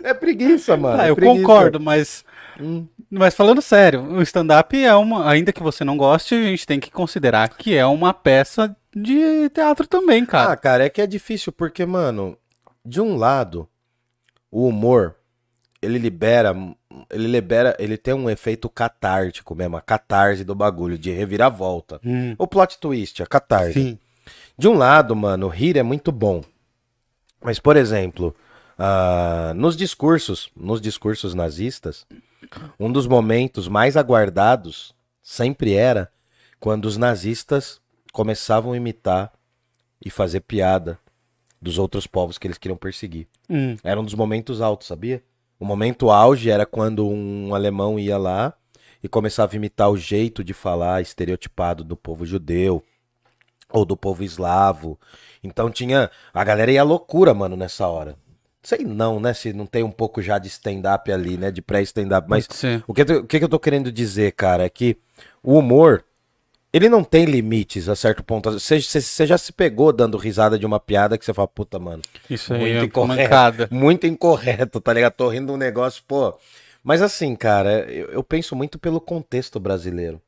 É preguiça, mano. Ah, é eu preguiça. concordo, mas Hum. Mas falando sério, o stand-up é uma. Ainda que você não goste, a gente tem que considerar que é uma peça de teatro também, cara. Ah, cara, é que é difícil porque, mano, de um lado, o humor, ele libera, ele libera, ele tem um efeito catártico mesmo, a catarse do bagulho, de reviravolta. Hum, O plot twist, a catarse. sim. De um lado, mano, rir é muito bom. Mas, por exemplo, ah, nos discursos, nos discursos nazistas, um dos momentos mais aguardados sempre era quando os nazistas começavam a imitar e fazer piada dos outros povos que eles queriam perseguir. Hum, Era um dos momentos altos, sabia? O momento auge era quando um alemão ia lá e começava a imitar o jeito de falar estereotipado do povo judeu ou do povo eslavo. Então tinha. A galera ia à loucura, mano, nessa hora. Sei não, né? Se não tem um pouco já de stand-up ali, né? De pré-stand-up. Mas o que, o que que eu tô querendo dizer, cara, é que o humor, ele não tem limites a certo ponto. Você, já se pegou dando risada de uma piada que você fala, puta, mano, Isso aí muito é incorreto. mancada. muito incorreto, tá ligado? Tô rindo de um negócio, pô. Mas assim, cara, eu, eu penso muito pelo contexto brasileiro.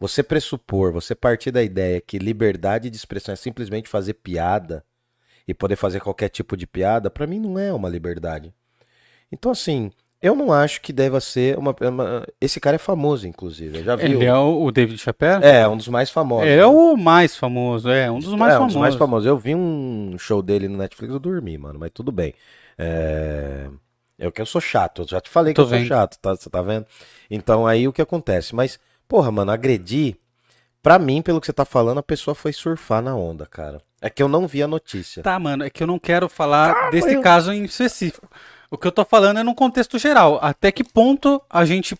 Você pressupor, você partir da ideia que liberdade de expressão é simplesmente fazer piada e poder fazer qualquer tipo de piada, pra mim não é uma liberdade. Então, assim, eu não acho que deva ser uma. uma- Esse cara é famoso, inclusive. Eu já vi. Ele o- é o, o David Chappelle? É, um dos mais famosos. É o mais famoso, é, um dos mais é, um famosos. dos mais famosos. Eu vi um show dele no Netflix, eu dormi, mano, mas tudo bem. É... É que eu sou chato, eu já te falei que Tô eu sou vendo. chato, tá? Você tá vendo? Então aí o que acontece? Mas, porra, mano, agredir, pra mim, pelo que você tá falando, a pessoa foi surfar na onda, cara. É que eu não vi a notícia. Tá, mano, é que eu não quero falar desse eu- caso em específico. O que eu tô falando é num contexto geral. Até que ponto a gente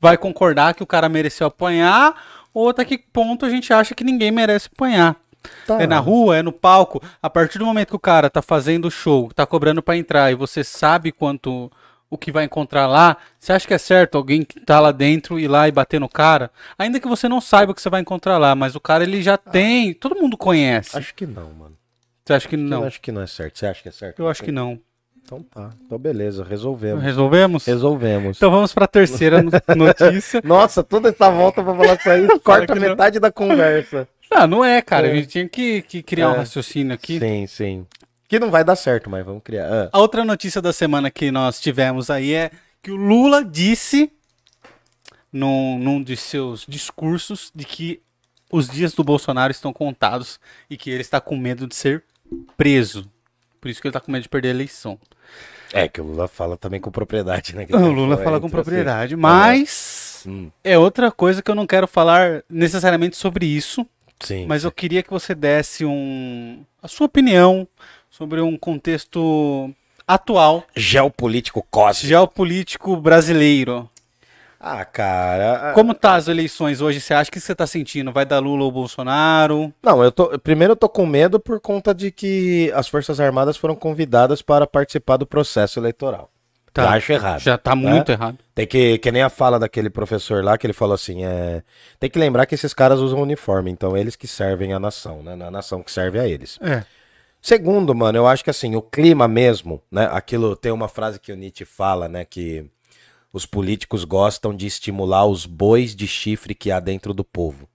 vai concordar que o cara mereceu apanhar, ou até que ponto a gente acha que ninguém merece apanhar. Tá. É na rua, é no palco. A partir do momento que o cara tá fazendo show, tá cobrando pra entrar e você sabe quanto o que vai encontrar lá, você acha que é certo alguém que tá lá dentro ir lá e bater no cara? Ainda que você não saiba o que você vai encontrar lá, mas o cara ele já tem, todo mundo conhece. Acho que não, mano. Você acha que Eu não? acho que não é certo. Você acha que é certo? Eu acho que não. Então tá. Então beleza, resolvemos. Resolvemos? Resolvemos. Então vamos pra terceira no- notícia. Nossa, toda essa volta pra falar isso aí, corta que não. metade da conversa. Não, não é, cara. É. A gente tinha que, que criar um É. raciocínio aqui. Sim, sim. Que não vai dar certo, mas vamos criar. Ah. A outra notícia da semana que nós tivemos aí é que o Lula disse num, num de seus discursos de que os dias do Bolsonaro estão contados e que ele está com medo de ser preso. Por isso que ele está com medo de perder a eleição. É, que o Lula fala também com propriedade, né? O Lula fala fala com assim. propriedade, mas Hum, é outra coisa que eu não quero falar necessariamente sobre isso, sim. mas eu queria que você desse um a sua opinião sobre um contexto atual Geopolítico cósmico. geopolítico brasileiro. Ah, cara. ah, Como tá as eleições hoje? Você acha que você tá sentindo? Vai dar Lula ou Bolsonaro? Não, eu tô. Primeiro eu tô com medo por conta de que as Forças Armadas foram convidadas para participar do processo eleitoral. Tá. Eu acho errado. Já tá muito errado. Tem que, que nem a fala daquele professor lá, que ele falou assim, é... Tem que lembrar que esses caras usam uniforme, então eles que servem a nação, né? A nação que serve a eles. É. Segundo, mano, eu acho que assim, o clima mesmo, né? Aquilo tem uma frase que o Nietzsche fala, né? Que os políticos gostam de estimular os bois de chifre que há dentro do povo.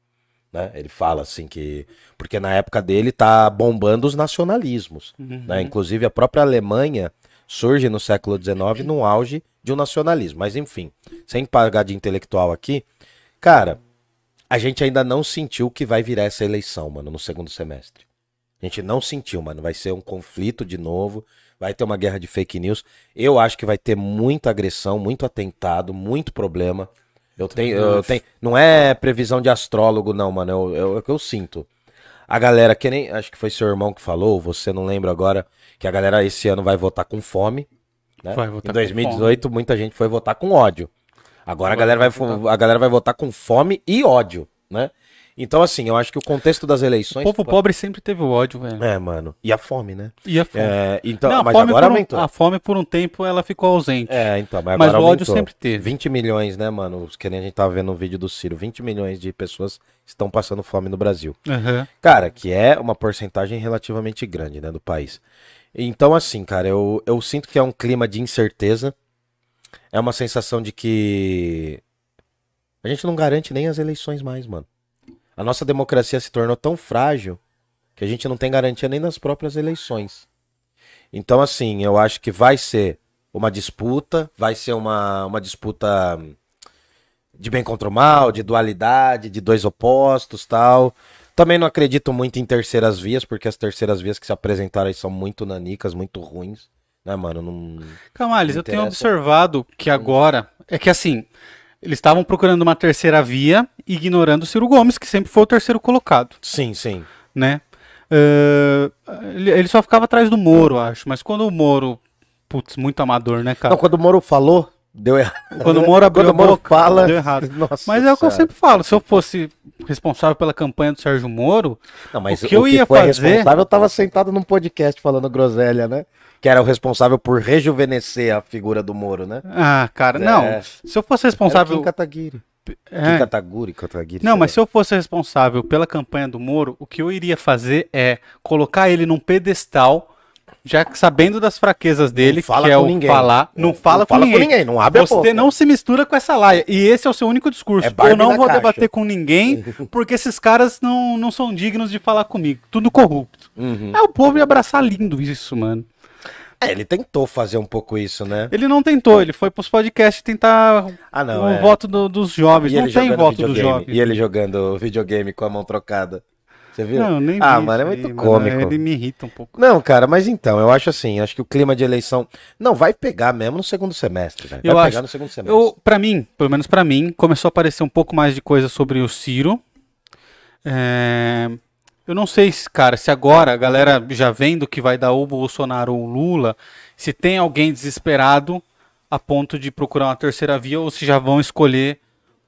Né? Ele fala assim que. Porque na época dele tá bombando os nacionalismos. Né? Inclusive a própria Alemanha surge no século XIX no auge de um nacionalismo. Mas enfim, sem pagar de intelectual aqui, cara, a gente ainda não sentiu que vai virar essa eleição, mano, no segundo semestre. A gente não sentiu, mano. Vai ser um conflito de novo. Vai ter uma guerra de fake news. Eu acho que vai ter muita agressão, muito atentado, muito problema. Eu tenho, eu tenho. Não é previsão de astrólogo, não, mano. Eu- eu- É o que eu sinto. A galera, que nem. Acho que foi seu irmão que falou, você não lembra agora, que a galera esse ano vai votar com fome. Né? Vai votar em com 2018, muita gente foi votar com ódio. Agora a galera, vai, a galera vai votar com fome e ódio, né? Então, assim, eu acho que o contexto das O eleições. povo pobre sempre teve o ódio, velho. É, mano. E a fome, né? E a fome. É, então, Não, mas agora um- aumentou. A fome por um tempo ela ficou ausente. É, então, mas, Mas agora o ódio sempre teve. 20 milhões, né, mano? Que nem a gente tava vendo no vídeo do Ciro. 20 milhões de pessoas estão passando fome no Brasil. Aham. Cara, que é uma porcentagem relativamente grande, né, do país. Então, assim, cara, eu, eu sinto que é um clima de incerteza. é uma sensação de que a gente não garante nem as eleições mais, mano. A nossa democracia se tornou tão frágil que a gente não tem garantia nem nas próprias eleições. Então, assim, eu acho que vai ser uma disputa, vai ser uma, uma disputa de bem contra o mal, de dualidade, de dois opostos tal. Também não acredito muito em terceiras vias, porque as terceiras vias que se apresentaram aí são muito nanicas, muito ruins. Né, mano? Não. Camales, eu tenho observado que agora. É que assim. Eles estavam procurando uma terceira via, ignorando o Ciro Gomes, que sempre foi o terceiro colocado. Sim, sim. Né? Uh, ele só ficava atrás do Moro, acho. Mas quando o Moro. Putz, muito amador, né, cara? Não, quando o Moro falou, Deu errado. Quando o Moro abriu Quando o Moro boca, fala, deu errado. Nossa mas é o que eu sempre falo. Se eu fosse responsável pela campanha do Sérgio Moro, Não, mas o que eu ia foi fazer- responsável, eu tava sentado num podcast falando groselha, né? Que era o responsável por rejuvenescer a figura do Moro, né? ah, cara, É. não. Se eu fosse Era responsável. Kim Kataguiri. É. Kim Kataguri, Kataguiri. Não, mas se eu fosse responsável pela campanha do Moro, o que eu iria fazer é colocar ele num pedestal, já sabendo das fraquezas dele, fala que é com o ninguém. falar, não Não fala, fala com, com ninguém. ninguém, não abre a Você boca. não se mistura com essa laia. E esse é o seu único discurso. É eu não vou caixa. debater com ninguém, porque esses caras não, não são dignos de falar comigo. Tudo corrupto. Uhum. É o povo ia abraçar lindo isso, mano. É, ele tentou fazer um pouco isso, né? Ele não tentou, ele foi pros podcasts tentar Ah, não. o é. voto do- dos jovens. E Não tem voto dos jovens. E ele jogando videogame com a mão trocada. Você viu? Não, nem ah, vi mano, é muito aí, mano. cômico. Ele me irrita um pouco. Não, cara, mas então, eu acho assim, acho que o clima de eleição. Não, vai pegar mesmo no segundo semestre, velho. Vai Eu pegar acho- no segundo semestre. Eu, pra mim, pelo menos pra mim, começou a aparecer um pouco mais de coisa sobre o Ciro. É, Eu não sei, se, cara, se agora a galera já vendo que vai dar ou o Bolsonaro ou o Lula, se tem alguém desesperado a ponto de procurar uma terceira via ou se já vão escolher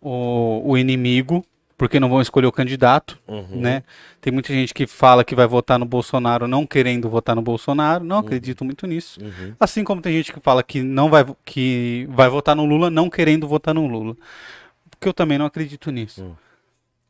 o, o inimigo, porque não vão escolher o candidato, Uhum. né? Tem muita gente que fala que vai votar no Bolsonaro não querendo votar no Bolsonaro, não acredito muito nisso. Uhum. Assim como tem gente que fala que não vai, que vai votar no Lula não querendo votar no Lula. Porque eu também não acredito nisso.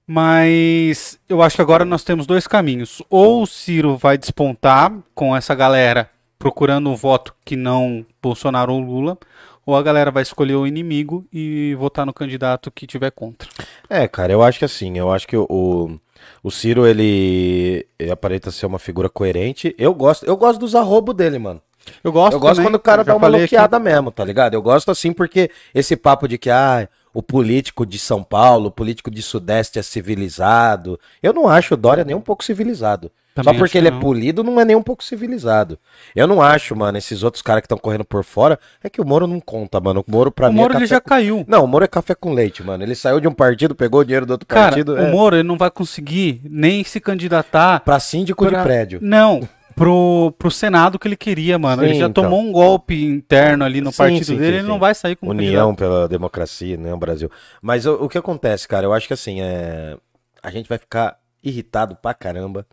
Mas eu acho que agora nós temos dois caminhos. Ou o Ciro vai despontar com essa galera procurando um voto que não Bolsonaro ou Lula, ou a galera vai escolher o inimigo e votar no candidato que tiver contra. É, cara, eu acho que assim, eu acho que o, o, Ciro, ele, ele aparenta ser uma figura coerente. Eu gosto, eu gosto dos arrobos dele, mano. Eu gosto Eu gosto também, quando o cara dá uma bloqueada mesmo, tá ligado? Eu gosto assim porque esse papo de que, ah, o político de São Paulo, o político de Sudeste é civilizado. Eu não acho o Dória nem um pouco civilizado. Também Só porque ele é não. polido, não é nem um pouco civilizado. Eu não acho, mano, esses outros caras que estão correndo por fora. É que o Moro não conta, mano. O Moro, pra O mim, Moro é ele já com- caiu. Não, o Moro é café com leite, mano. Ele saiu de um partido, pegou o dinheiro do outro Cara, partido. o é, Moro ele não vai conseguir nem se candidatar Pra síndico pra- de prédio. Não, pro, pro Senado que ele queria, mano. ele Sim, já então. tomou um golpe interno ali no Sim, partido sim, dele, ele não vai sair como União pela democracia, União Brasil. Mas o, o que acontece, cara? Eu acho que assim, é... a gente vai ficar irritado pra caramba.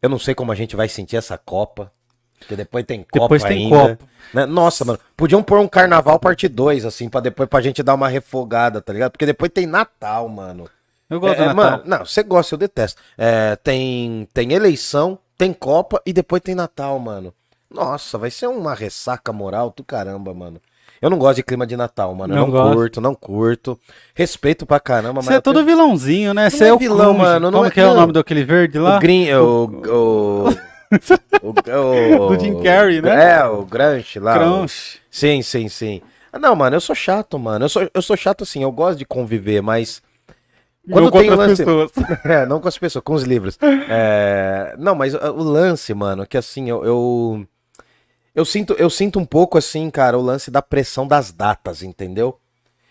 Eu não sei como a gente vai sentir essa Copa. Porque depois tem Copa Depois tem ainda. Copa. né? Nossa, mano. Podiam pôr um carnaval parte 2, assim, pra depois pra gente dar uma refogada, tá ligado? Porque depois tem Natal, mano. Eu gosto É, do é, Natal. mano, não, você gosta, eu detesto. É, tem, tem eleição, tem Copa e depois tem Natal, mano. Nossa, vai ser uma ressaca moral do caramba, mano. Eu não gosto de clima de Natal, mano. Eu Não não, gosto. curto, não curto. Respeito pra caramba, Você é eu todo tenho- vilãozinho, né? Você é é o vilão, mano, não Como é- que é o não. nome daquele verde lá? O Green, o. o, o, o- Do Jim Carrey, né? É, o Grunch lá. o- Crunch. Sim, sim, sim. Ah, Não, mano, eu sou chato, mano. Eu sou, eu sou chato assim, eu gosto de conviver, mas. Quando Ou tem contra as lance. pessoas. É, não com as pessoas, com os livros. É, não, mas uh, o lance, mano, que assim, eu, eu. Eu sinto, eu sinto um pouco assim, cara, o lance da pressão das datas, entendeu?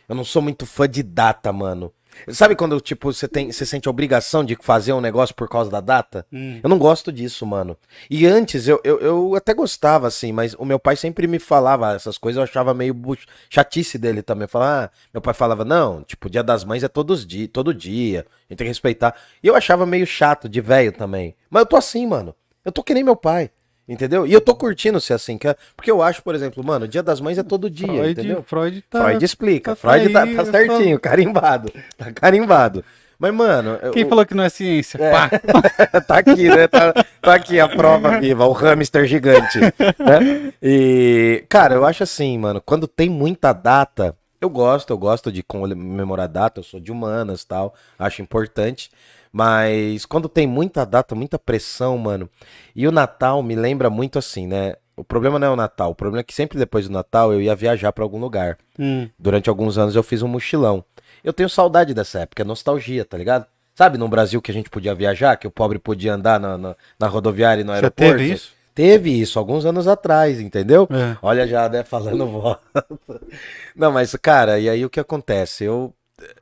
Eu não sou muito fã de data, mano. Sabe quando, tipo, você tem, você sente a obrigação de fazer um negócio por causa da data? Hum. Eu não gosto disso, mano. E antes eu, eu, eu até gostava, assim, mas o meu pai sempre me falava essas coisas, eu achava meio bu- chatice dele também. Falar, ah, meu pai falava, não, tipo, dia das mães é todos dia, todo dia, a gente tem que respeitar. E eu achava meio chato, de velho também. Mas eu tô assim, mano. Eu tô que nem meu pai. Entendeu? E eu tô curtindo ser assim, é- porque eu acho, por exemplo, mano, o Dia das Mães é todo dia, Freud, entendeu? Freud tá. Freud explica. tá Freud tá, aí, tá eu certinho, carimbado. Tá carimbado. Mas, mano. Quem eu- falou que não é ciência? É. Tá aqui, né? Tá, tá aqui a prova viva, o hamster gigante. né? E, cara, eu acho assim, mano, quando tem muita data, eu gosto, eu gosto de comemorar data, eu sou de humanas tal, acho importante. Mas quando tem muita data, muita pressão, mano. E o Natal me lembra muito assim, né? O problema não é o Natal, o problema é que sempre depois do Natal eu ia viajar pra algum lugar. Hum. Durante alguns anos eu fiz um mochilão. Eu tenho saudade dessa época, é nostalgia, tá ligado? Sabe no Brasil que a gente podia viajar, que o pobre podia andar na, na, na rodoviária e no Já aeroporto? teve isso? Teve isso, alguns anos atrás, entendeu? É. Olha já, né, falando volta. Não, mas, cara, e aí o que acontece? Eu,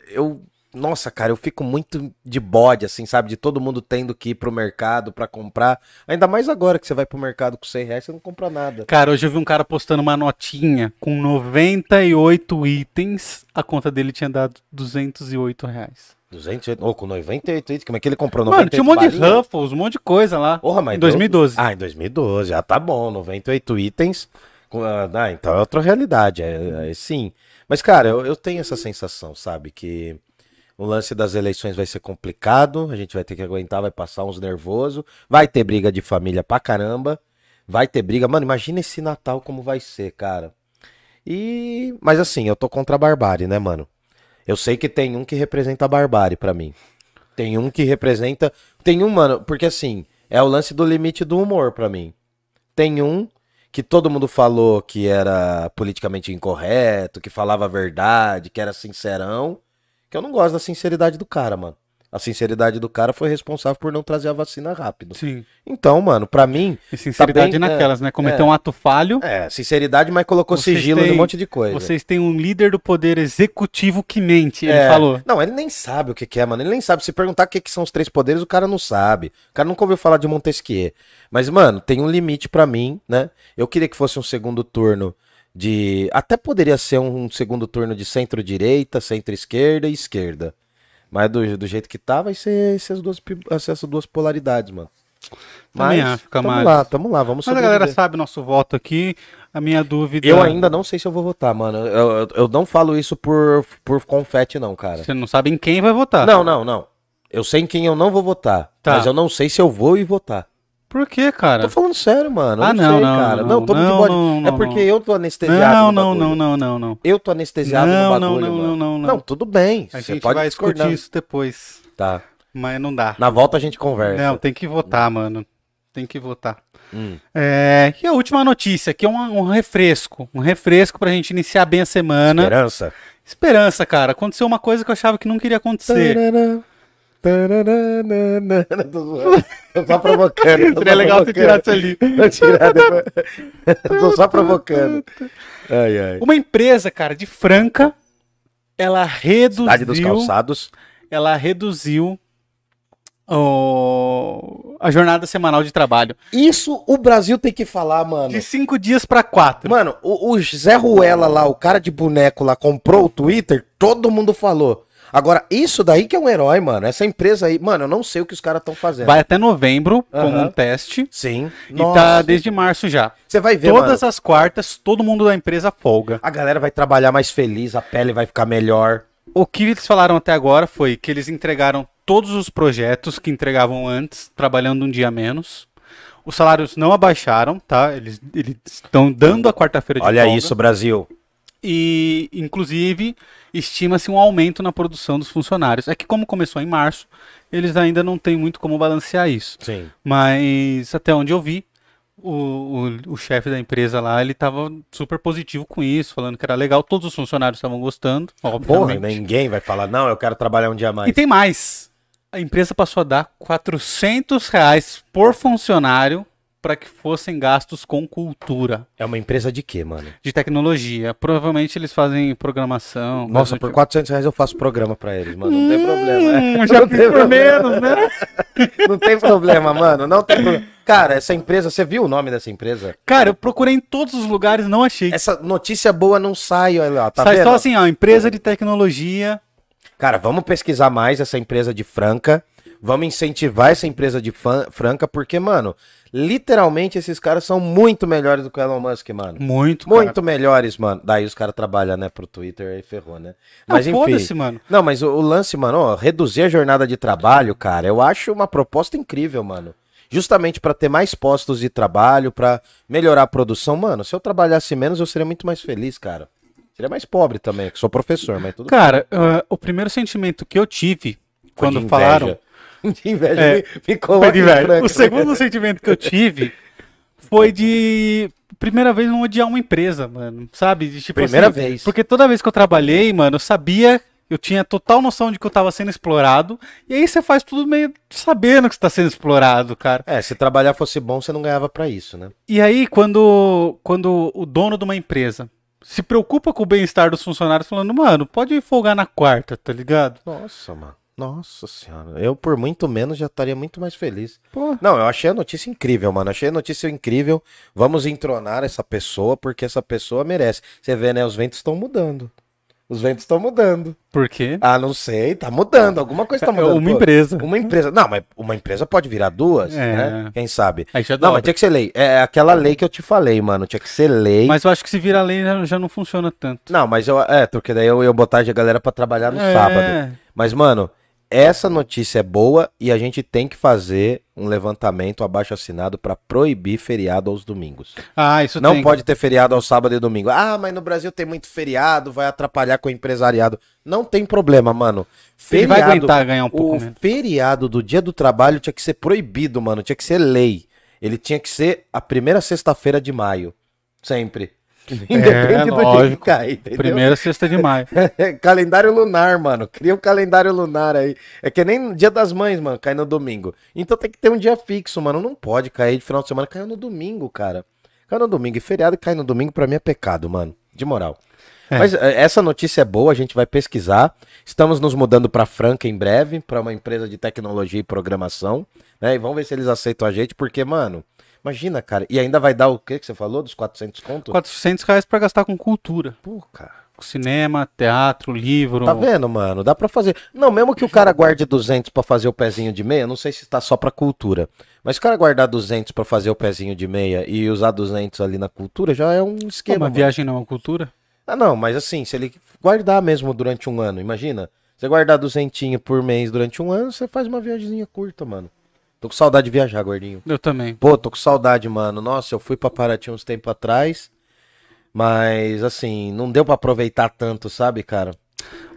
eu, nossa, cara, eu fico muito de bode, assim, sabe? De todo mundo tendo que ir pro mercado pra comprar. Ainda mais agora que você vai pro mercado com 100 reais, você não compra nada. Cara, hoje eu vi um cara postando uma notinha com 98 itens. A conta dele tinha dado 208 reais. 200, ou com 98 itens, como é que ele comprou Mano, 98 tinha um monte de? Ruffles, um monte de coisa lá. Porra, mas em 2012. Ah, em 2012, já tá bom, 98 itens. com- Ah, então é outra realidade, é, é- sim. Mas, cara, eu, eu tenho essa sensação, sabe? Que o lance das eleições vai ser complicado, a gente vai ter que aguentar, vai passar uns nervoso, vai ter briga de família pra caramba, vai ter briga. Mano, imagina esse Natal como vai ser, cara. E. Mas assim, eu tô contra a barbárie, né, mano? Eu sei que tem um que representa a barbárie pra mim. Tem um que representa. Tem um, mano, porque assim, é o lance do limite do humor pra mim. Tem um que todo mundo falou que era politicamente incorreto, que falava a verdade, que era sincerão. Que eu não gosto da sinceridade do cara, mano. A sinceridade do cara foi responsável por não trazer a vacina rápido. Sim. Então, mano, pra mim, E sinceridade Tá bem, naquelas, né? Cometeu é. um ato falho. é, sinceridade, mas colocou sigilo têm- de um monte de coisa. Vocês têm um líder do poder executivo que mente, ele É. falou. Não, ele nem sabe o que, que é, mano. Ele nem sabe. Se perguntar o que, que são os três poderes, o cara não sabe. O cara nunca ouviu falar de Montesquieu. Mas, mano, tem um limite pra mim, né? Eu queria que fosse um segundo turno de. Até poderia ser um segundo turno de centro-direita, centro-esquerda e esquerda. Mas do, do jeito que tá, vai ser essas duas, essas duas polaridades, mano. Também Mas, acho, fica tamo mais. lá, tamo lá, vamos Mas a galera sabe nosso voto aqui. A minha dúvida. Eu ainda não sei se eu vou votar, mano. Eu, eu, eu não falo isso por, por confete, não, cara. Você não sabe em quem vai votar. Não, não, não. Eu sei em quem eu não vou votar. Tá. Mas eu não sei se eu vou ir votar. Por quê, cara? Tô falando sério, mano. Ah, não, não, sei, não, cara. não, Não, tô não, bode. não, É não, porque não. eu tô anestesiado Não, não, não, não, não, não. Eu tô anestesiado Não, no não, bagulho, não, mano. não, não, não. Não, tudo bem. A gente pode vai discordar. discutir isso depois. Tá. Mas não dá. Na volta a gente conversa. Não, tem que votar, mano. Tem que votar. Hum. É, e a última notícia, que é um, um refresco. Um refresco pra gente iniciar bem a semana. Esperança. Esperança, cara. Aconteceu uma coisa que eu achava que não queria acontecer. Tarará, Tô só provocando. tô Seria legal se tirasse ali. Vou tirar depois. Tô só provocando. Ai, ai. Uma empresa, cara, de Franca, ela Cidade dos reduziu, calçados. ela reduziu o- a jornada semanal de trabalho Isso o Brasil tem que falar, mano. de cinco dias pra quatro. Mano, o, o Zé Ruela lá, o cara de boneco lá, comprou o Twitter, todo mundo falou. Agora, isso daí que é um herói, mano. Essa empresa aí, mano, eu não sei o que os caras estão fazendo. Vai até novembro como Aham. um teste. Sim. E tá desde março já. Você vai ver, Todas mano. as quartas, todo mundo da empresa folga. A galera vai trabalhar mais feliz, a pele vai ficar melhor. O que eles falaram até agora foi que eles entregaram todos os projetos que entregavam antes, trabalhando um dia menos. Os salários não abaixaram, tá? Eles estão dando a quarta-feira de Olha folga. isso, Brasil. E, inclusive, estima-se um aumento na produção dos funcionários. É que, como começou em março, eles ainda não têm muito como balancear isso. Sim. Mas, até onde eu vi, o, o, o chefe da empresa lá, ele tava super positivo com isso, falando que era legal. Todos os funcionários estavam gostando, Porra, obviamente. ninguém vai falar, não, eu quero trabalhar um dia a mais. E tem mais. A empresa passou a dar 400 reais por funcionário para que fossem gastos com cultura É uma empresa de quê, mano? de tecnologia. Provavelmente eles fazem programação. Nossa, por do 400 reais eu faço programa pra eles, mano. Não tem tipo. problema. Hum, é. já Não tem por problema. menos, né? Não tem problema, mano. Não tem problema. Cara, essa empresa, você viu o nome dessa empresa? Cara, eu procurei em todos os lugares, não achei. Essa notícia boa não sai, olha lá, tá Sai vendo? só assim, ó, empresa de tecnologia. Cara, vamos pesquisar mais essa empresa de Franca. Vamos incentivar essa empresa de franca, porque, mano, literalmente esses caras são muito melhores do que o Elon Musk, mano. Muito, cara. Muito melhores, mano. Daí os caras trabalham, né, pro Twitter e ferrou, né? Não, Mas enfim. foda-se, mano. Não, mas o, o lance, mano, ó, reduzir a jornada de trabalho, cara, eu acho uma proposta incrível, mano. Justamente pra ter mais postos de trabalho, pra melhorar a produção, mano. Se eu trabalhasse menos, eu seria muito mais feliz, cara. Seria mais pobre também, que sou professor, mas tudo Cara, ah, o primeiro sentimento que eu tive Foi quando falaram. Inveja. De inveja, É. me, me coloca de velho. franca. O segundo sentimento que eu tive foi de. Primeira vez não odiar uma empresa, mano. Sabe? De, tipo Primeira assim, vez. Porque toda vez que eu trabalhei, mano, eu sabia. Eu tinha total noção de que eu tava sendo explorado. E aí você faz tudo meio sabendo que você tá sendo explorado, cara. É, se trabalhar fosse bom, você não ganhava pra isso, né? E aí, quando, quando o dono de uma empresa se preocupa com o bem-estar dos funcionários, falando, mano, pode folgar na quarta, tá ligado? Nossa, mano. Nossa senhora. Eu, por muito menos, já estaria muito mais feliz. Pô. Não, eu achei a notícia incrível, mano. Achei a notícia incrível. Vamos entronar essa pessoa, porque essa pessoa merece. Você vê, né? Os ventos estão mudando. Os ventos estão mudando. Por quê? Ah, não sei. Tá mudando. Alguma coisa tá É mudando. uma empresa. Uma empresa. Não, mas uma empresa pode virar duas, É. né? Quem sabe? Aí já Não, dobra. mas tinha que ser lei. É aquela lei que eu te falei, mano. Tinha que ser lei. Mas eu acho que se vira lei já, não funciona tanto. Não, mas eu. É, porque daí eu ia botar a galera pra trabalhar no É. sábado. Mas, mano, essa notícia é boa e a gente tem que fazer um levantamento abaixo assinado pra proibir feriado aos domingos. Ah, isso Não tem. pode ter feriado ao sábado e domingo. Ah, mas no Brasil tem muito feriado, vai atrapalhar com o empresariado. Não tem problema, mano. Ele vai aguentar ganhar um pouco o menos. feriado do dia do trabalho tinha que ser proibido, mano. Tinha que ser lei. Ele tinha que ser a primeira sexta-feira de maio. Sempre. Independe do dia que É, lógico. cai, entendeu? Primeira sexta de maio. calendário lunar, mano. Cria um calendário lunar aí. É que nem dia das mães, mano, cai no domingo. Então tem que ter um dia fixo, mano. Não pode cair de final de semana. Caiu no domingo, cara. Caiu no domingo. E feriado cai no domingo pra mim é pecado, mano. De moral. É. Mas é, essa notícia é boa, a gente vai pesquisar. Estamos nos mudando pra Franca em breve, pra uma empresa de tecnologia e programação, né? E vamos ver se eles aceitam a gente, porque, mano, imagina, cara. E ainda vai dar o que que você falou dos 400 conto? 400 reais pra gastar com cultura. Pô, cara. Cinema, teatro, livro. Tá vendo, mano? Dá pra fazer. Não, mesmo que o cara guarde 200 pra fazer o pezinho de meia, não sei se tá só pra cultura. Mas se o cara guardar 200 pra fazer o pezinho de meia e usar 200 ali na cultura, já é um esquema. uma mano. viagem não é uma cultura? Ah, não, mas assim, se ele guardar mesmo durante um ano, imagina. Você guardar 200 por mês durante um ano, você faz uma viagemzinha curta, mano. Tô com saudade de viajar, gordinho. Eu também. Pô, tô com saudade, mano. Nossa, eu fui pra Paraty uns tempos atrás. Mas, assim, não deu pra aproveitar tanto, sabe, cara?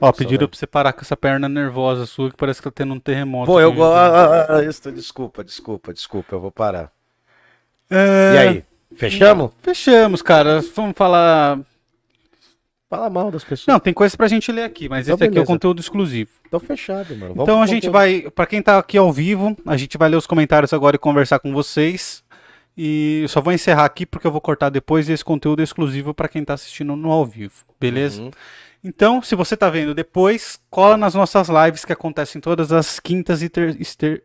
Ó, pediram pra você parar com essa perna nervosa sua que parece que tá tendo um terremoto. Pô, eu gosto. Desculpa, desculpa, desculpa, eu vou parar. É, E aí? Fechamos? Fechamos, cara. Vamos falar. Fala mal das pessoas. Não, tem coisa pra gente ler aqui, mas Então, esse aqui é o conteúdo exclusivo. Tô fechado, mano. Vamos Então a gente conteúdo. vai, Pra quem tá aqui ao vivo, a gente vai ler os comentários agora e conversar com vocês. E eu só vou encerrar aqui porque eu vou cortar depois esse conteúdo é exclusivo pra quem tá assistindo no ao vivo, beleza? Uhum. Então, se você tá vendo depois, cola nas nossas lives que acontecem todas as quintas e, ter-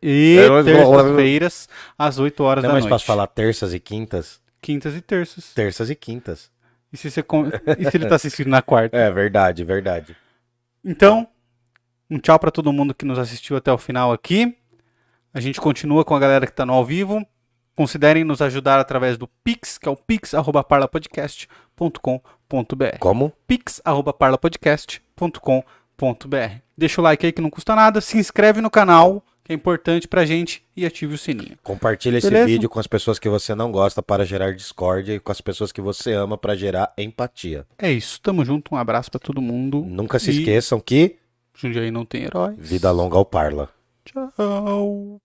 e É, mas- terças-feiras, às 8 horas Não é da mais noite. fácil falar terças e quintas? Quintas e terças. Terças e quintas. E se, você e se ele tá assistindo na quarta? É, verdade, verdade. Então, um tchau pra todo mundo que nos assistiu até o final aqui. A gente continua com a galera que tá no ao vivo. Considerem nos ajudar através do Pix, que é o pix@parlapodcast.com.br. Como? pix@parlapodcast.com.br. Deixa o like aí que não custa nada, se inscreve no canal, que é importante pra gente e ative o sininho. Compartilha esse vídeo com as pessoas que você não gosta para gerar discórdia e com as pessoas que você ama para gerar empatia. É isso, tamo junto, um abraço pra todo mundo. Nunca se E- esqueçam que Jundiaí não tem heróis. vida longa ao Parla. Tchau.